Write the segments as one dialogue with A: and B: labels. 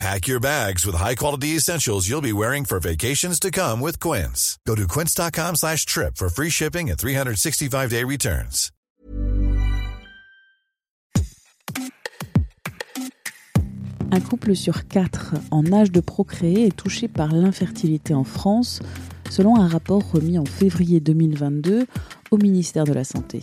A: Pack your bags with high-quality essentials you'll be wearing for vacations to come with Quince. Go to quince.com slash trip for free shipping and 365-day returns.
B: Un couple sur quatre en âge de procréer est touché par l'infertilité en France, selon un rapport remis en février 2022 au ministère de la Santé.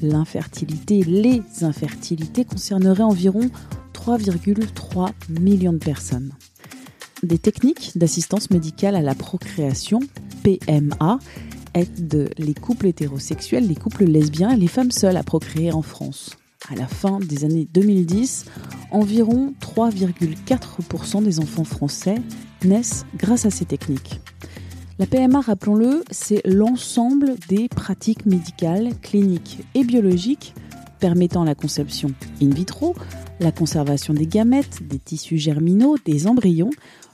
B: L'infertilité, les infertilités concerneraient environ 3,3 millions de personnes. Des techniques d'assistance médicale à la procréation, PMA, aident les couples hétérosexuels, les couples lesbiens et les femmes seules à procréer en France. À la fin des années 2010, environ 3,4% des enfants français naissent grâce à ces techniques. La PMA, rappelons-le, c'est l'ensemble des pratiques médicales, cliniques et biologiques permettant la conception in vitro, la conservation des gamètes, des tissus germinaux, des embryons,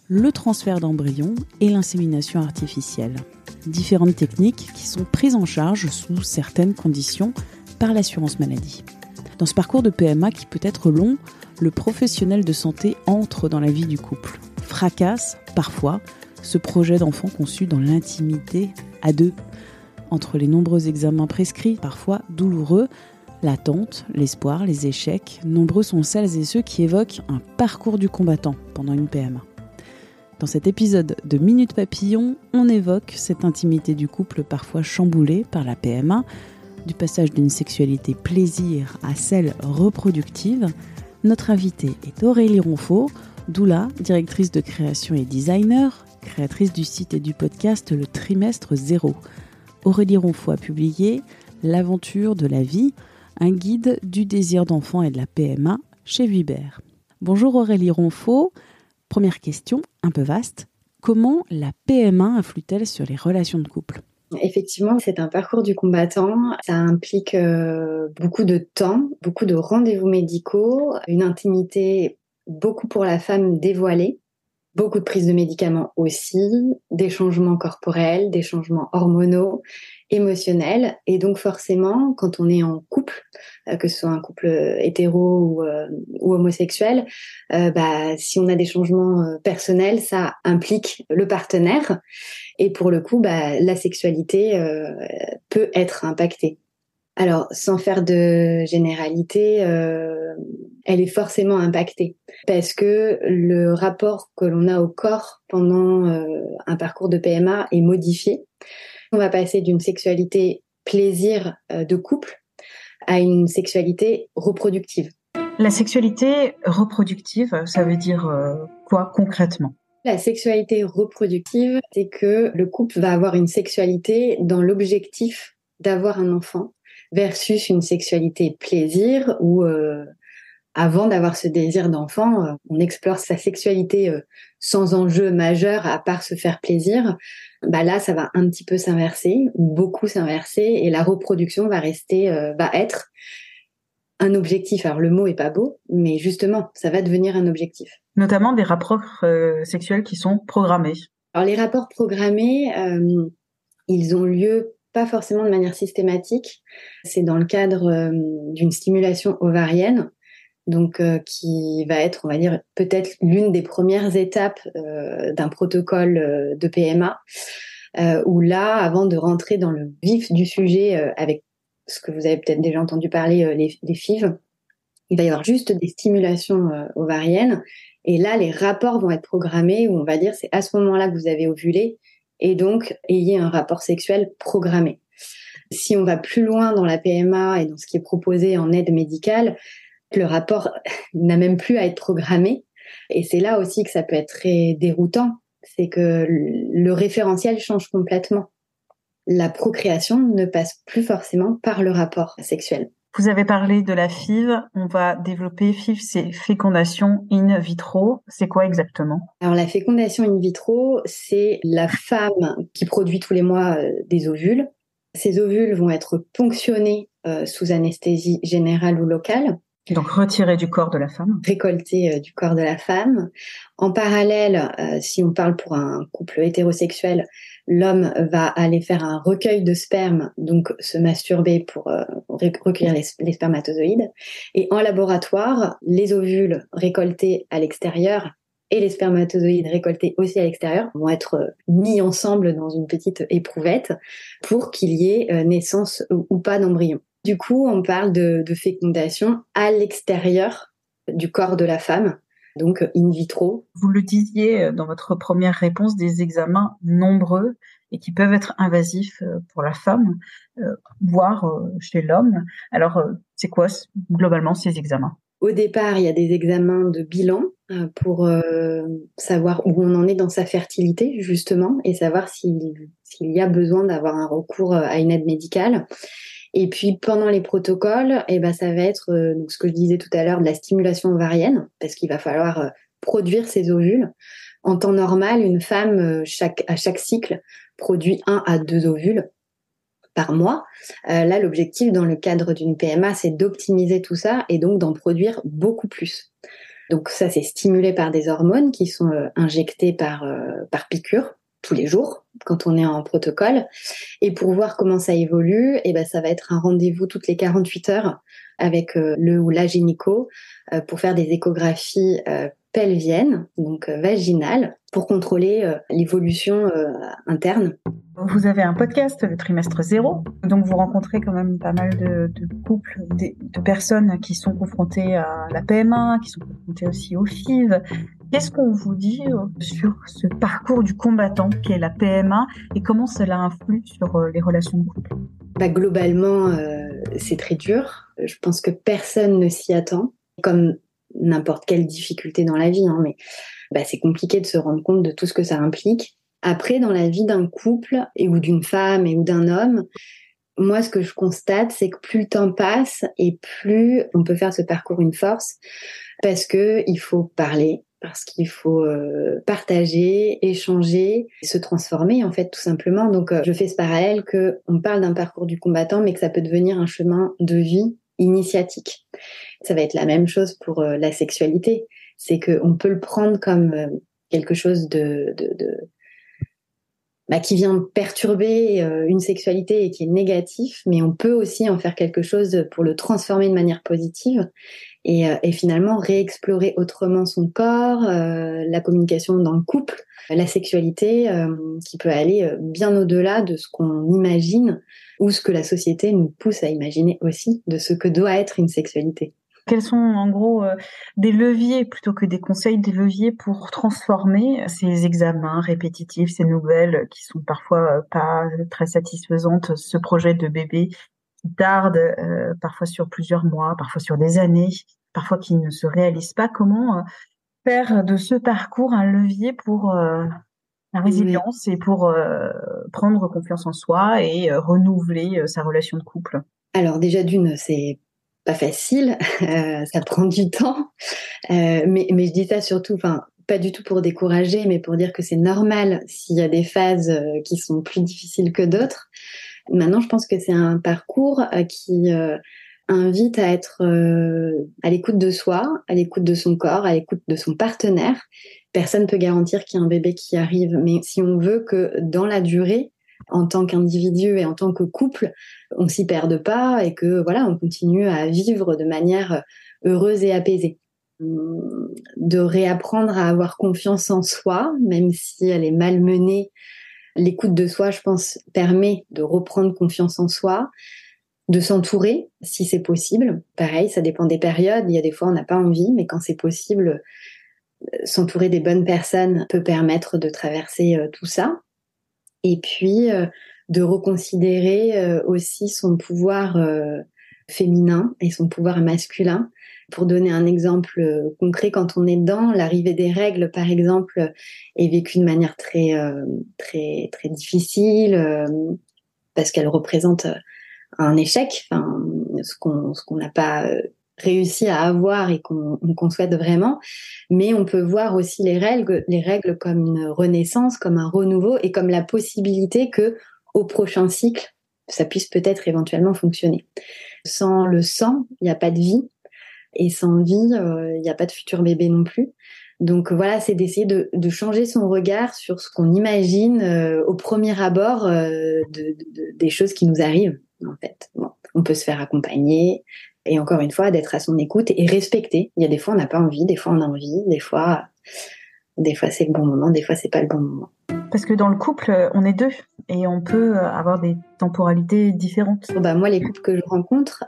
B: le transfert d'embryons et l'insémination artificielle. Différentes techniques qui sont prises en charge sous certaines conditions par l'assurance maladie. Dans ce parcours de PMA qui peut être long, le professionnel de santé entre dans la vie du couple, fracasse parfois ce projet d'enfant conçu dans l'intimité à deux, entre les nombreux examens prescrits, parfois douloureux, L'attente, l'espoir, les échecs, nombreux sont celles et ceux qui évoquent un parcours du combattant pendant une PMA. Dans cet épisode de Minute Papillon, on évoque cette intimité du couple parfois chamboulée par la PMA, du passage d'une sexualité plaisir à celle reproductive. Notre invitée est Aurélie Ronfaux, doula, directrice de création et designer, créatrice du site et du podcast Le Trimestre Zéro. Aurélie Ronfaux a publié L'aventure de la vie, un guide du désir d'enfant et de la PMA chez Vibert. Bonjour Aurélie Ronfaux. Première question, un peu vaste. Comment la PMA influe-t-elle sur les relations de couple?
C: Effectivement, c'est un parcours du combattant. Ça implique euh, beaucoup de temps, beaucoup de rendez-vous médicaux, une intimité beaucoup pour la femme dévoilée, beaucoup de prises de médicaments aussi, des changements corporels, des changements hormonaux, émotionnel. Et donc forcément, quand on est en couple, euh, que ce soit un couple hétéro ou, euh, homosexuel, euh, bah, si on a des changements personnels, ça implique le partenaire. Et pour le coup, bah, la sexualité peut être impactée. Alors, sans faire de généralité, elle est forcément impactée parce que le rapport que l'on a au corps pendant un parcours de PMA est modifié. On va passer d'une sexualité plaisir euh, de couple à une sexualité reproductive.
B: La sexualité reproductive, ça veut dire euh, quoi concrètement?
C: La sexualité reproductive, c'est que le couple va avoir une sexualité dans l'objectif d'avoir un enfant versus une sexualité plaisir où euh, avant d'avoir ce désir d'enfant, on explore sa sexualité sans enjeu majeur à part se faire plaisir bah là, ça va un petit peu s'inverser, beaucoup s'inverser, et la reproduction va rester, euh, va être un objectif. Alors le mot est pas beau, mais justement, ça va devenir un objectif.
B: Notamment des rapports euh, sexuels qui sont programmés.
C: Alors les rapports programmés, euh, ils ont lieu pas forcément de manière systématique. C'est dans le cadre d'une stimulation ovarienne donc euh, qui va être, on va dire, peut-être l'une des premières étapes euh, d'un protocole euh, de PMA, où là, avant de rentrer dans le vif du sujet avec ce que vous avez peut-être déjà entendu parler, les, les FIV, il va y avoir juste des stimulations ovariennes, et là, les rapports vont être programmés, où on va dire, c'est à ce moment-là que vous avez ovulé, et donc ayez un rapport sexuel programmé. Si on va plus loin dans la PMA et dans ce qui est proposé en aide médicale, le rapport n'a même plus à être programmé. Et c'est là aussi que ça peut être très déroutant, c'est que le référentiel change complètement. La procréation ne passe plus forcément par le rapport sexuel.
B: Vous avez parlé de la FIV, on va développer FIV, c'est fécondation in vitro. C'est quoi exactement?
C: Alors la fécondation in vitro, c'est la femme qui produit tous les mois euh, des ovules. Ces ovules vont être ponctionnés sous anesthésie générale ou locale
D: donc retiré du corps de la femme.
C: Récolté euh, du corps de la femme. En parallèle, euh, si on parle pour un couple hétérosexuel, l'homme va aller faire un recueil de sperme, donc se masturber pour euh, recueillir les, spermatozoïdes. Et en laboratoire, les ovules récoltés à l'extérieur et les spermatozoïdes récoltés aussi à l'extérieur vont être mis ensemble dans une petite éprouvette pour qu'il y ait naissance ou pas d'embryon. Du coup, on parle de, fécondation à l'extérieur du corps de la femme, donc in vitro.
D: Vous le disiez euh, dans votre première réponse, des examens nombreux et qui peuvent être invasifs euh, pour la femme, euh, voire chez l'homme. Alors, c'est quoi globalement ces examens?
C: Au départ, il y a des examens de bilan pour savoir où on en est dans sa fertilité, justement, et savoir s'il y a besoin d'avoir un recours à une aide médicale. Et puis pendant les protocoles, eh ben ça va être euh, donc ce que je disais tout à l'heure de la stimulation ovarienne parce qu'il va falloir euh, produire ces ovules. En temps normal, une femme euh, chaque à chaque cycle produit un à deux ovules par mois. là, l'objectif dans le cadre d'une PMA, c'est d'optimiser tout ça et donc d'en produire beaucoup plus. Donc ça, c'est stimulé par des hormones qui sont injectées par par piqûre tous les jours quand on est en protocole. Et pour voir comment ça évolue, et eh ben ça va être un rendez-vous toutes les 48 heures avec euh, le ou la gynéco euh, pour faire des échographies euh, pelviennes, donc vaginales, pour contrôler l'évolution interne.
D: Vous avez un podcast, le trimestre zéro, donc vous rencontrez quand même pas mal de, couples, de, personnes qui sont confrontées à la PMA, qui sont confrontées aussi au FIV, Qu'est-ce qu'on vous dit euh, sur ce parcours du combattant qui est la PMA et comment cela influe sur euh, les relations de couple
C: bah, Globalement, euh, c'est très dur. Je pense que personne ne s'y attend, comme n'importe quelle difficulté dans la vie, hein, mais bah, c'est compliqué de se rendre compte de tout ce que ça implique. Après, dans la vie d'un couple et ou d'une femme et ou d'un homme, moi, ce que je constate, c'est que plus le temps passe et plus on peut faire ce parcours une force, parce que il faut parler, parce qu'il faut euh, partager, échanger, se transformer en fait tout simplement. Donc euh, je fais ce parallèle que on parle d'un parcours du combattant mais que ça peut devenir un chemin de vie initiatique. Ça va être la même chose pour euh, la sexualité, c'est que on peut le prendre comme quelque chose de, de, de bah, qui vient perturber une sexualité et qui est négatif, mais on peut aussi en faire quelque chose pour le transformer de manière positive euh, et, finalement réexplorer autrement son corps, euh, la communication dans le couple, la sexualité euh, qui peut aller bien au-delà de ce qu'on imagine ou ce que la société nous pousse à imaginer aussi de ce que doit être une sexualité.
D: Quels sont en gros des leviers plutôt que des conseils, des leviers pour transformer ces examens répétitifs, ces nouvelles qui sont parfois pas très satisfaisantes, ce projet de bébé qui tarde parfois sur plusieurs mois, parfois sur des années, parfois qui ne se réalisent pas. Comment euh, faire de ce parcours un levier pour euh, la résilience et pour euh, prendre confiance en soi et renouveler sa relation de couple?
C: Alors déjà d'une, c'est pas facile, ça prend du temps, mais, mais je dis ça surtout, enfin pas du tout pour décourager, mais pour dire que c'est normal s'il y a des phases qui sont plus difficiles que d'autres. Maintenant, je pense que c'est un parcours qui invite à être euh, à l'écoute de soi, à l'écoute de son corps, à l'écoute de son partenaire. Personne peut garantir qu'il y a un bébé qui arrive, mais si on veut que dans la durée, en tant qu'individu et en tant que couple, on s'y perde pas et que voilà, on continue à vivre de manière heureuse et apaisée. Hum, de réapprendre à avoir confiance en soi, même si elle est malmenée. L'écoute de soi, je pense, permet de reprendre confiance en soi, de s'entourer si c'est possible. Pareil, ça dépend des périodes. Il y a des fois on n'a pas envie, mais quand c'est possible, euh, s'entourer des bonnes personnes peut permettre de traverser euh, tout ça. Et puis euh, de reconsidérer aussi son pouvoir féminin et son pouvoir masculin. Pour donner un exemple concret, quand on est dans l'arrivée des règles, par exemple, est vécue de manière très très très difficile parce qu'elle représente un échec, enfin, ce qu'on n'a pas euh, réussi à avoir et qu'on souhaite vraiment, mais on peut voir aussi les règles, les règles comme une renaissance, comme un renouveau et comme la possibilité que au prochain cycle, ça puisse peut-être éventuellement fonctionner. Sans le sang, il n'y a pas de vie. Et sans vie, il n'y a pas de futur bébé non plus. Donc voilà, c'est d'essayer de, changer son regard sur ce qu'on imagine euh, au premier abord euh, de, de, des choses qui nous arrivent. En fait, on peut se faire accompagner et encore une fois d'être à son écoute et respecter. Il y a des fois on n'a pas envie, des fois on a envie, des fois, des fois c'est le bon moment, des fois c'est pas le bon moment.
B: Parce que dans le couple, on est deux et on peut avoir des temporalités différentes.
C: Bah moi, les couples que je rencontre,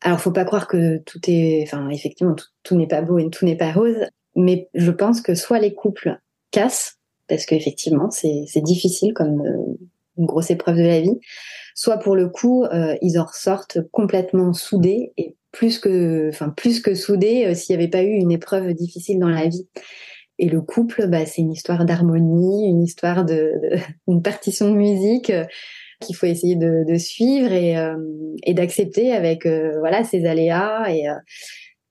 C: alors faut pas croire que tout est, enfin effectivement tout, n'est pas beau et tout n'est pas rose. Mais je pense que soit les couples cassent, parce qu'effectivement, c'est difficile comme euh, une grosse épreuve de la vie, soit pour le coup, euh, ils en ressortent complètement soudés et plus que, enfin plus que soudés euh, s'il n'y avait pas eu une épreuve difficile dans la vie. Et le couple, bah, c'est une histoire d'harmonie, une histoire de, de, une partition de musique qu'il faut essayer de, de suivre et, et d'accepter avec voilà ses aléas et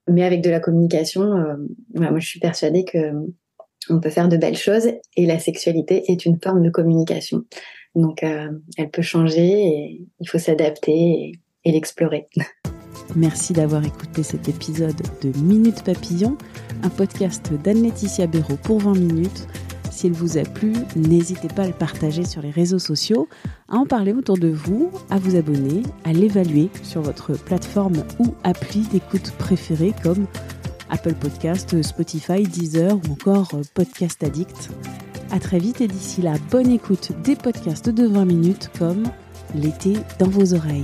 C: mais avec de la communication, euh, moi je suis persuadée que on peut faire de belles choses et la sexualité est une forme de communication. Donc euh, elle peut changer et il faut s'adapter et, l'explorer.
B: Merci d'avoir écouté cet épisode de Minute Papillon, un podcast d'Anne-Laetitia Béraud pour 20 minutes. S'il vous a plu, n'hésitez pas à le partager sur les réseaux sociaux, à en parler autour de vous, à vous abonner, à l'évaluer sur votre plateforme ou appli d'écoute préférée comme Apple Podcast, Spotify, Deezer ou encore Podcast Addict. À très vite et d'ici là, bonne écoute des podcasts de 20 minutes comme L'été dans vos oreilles.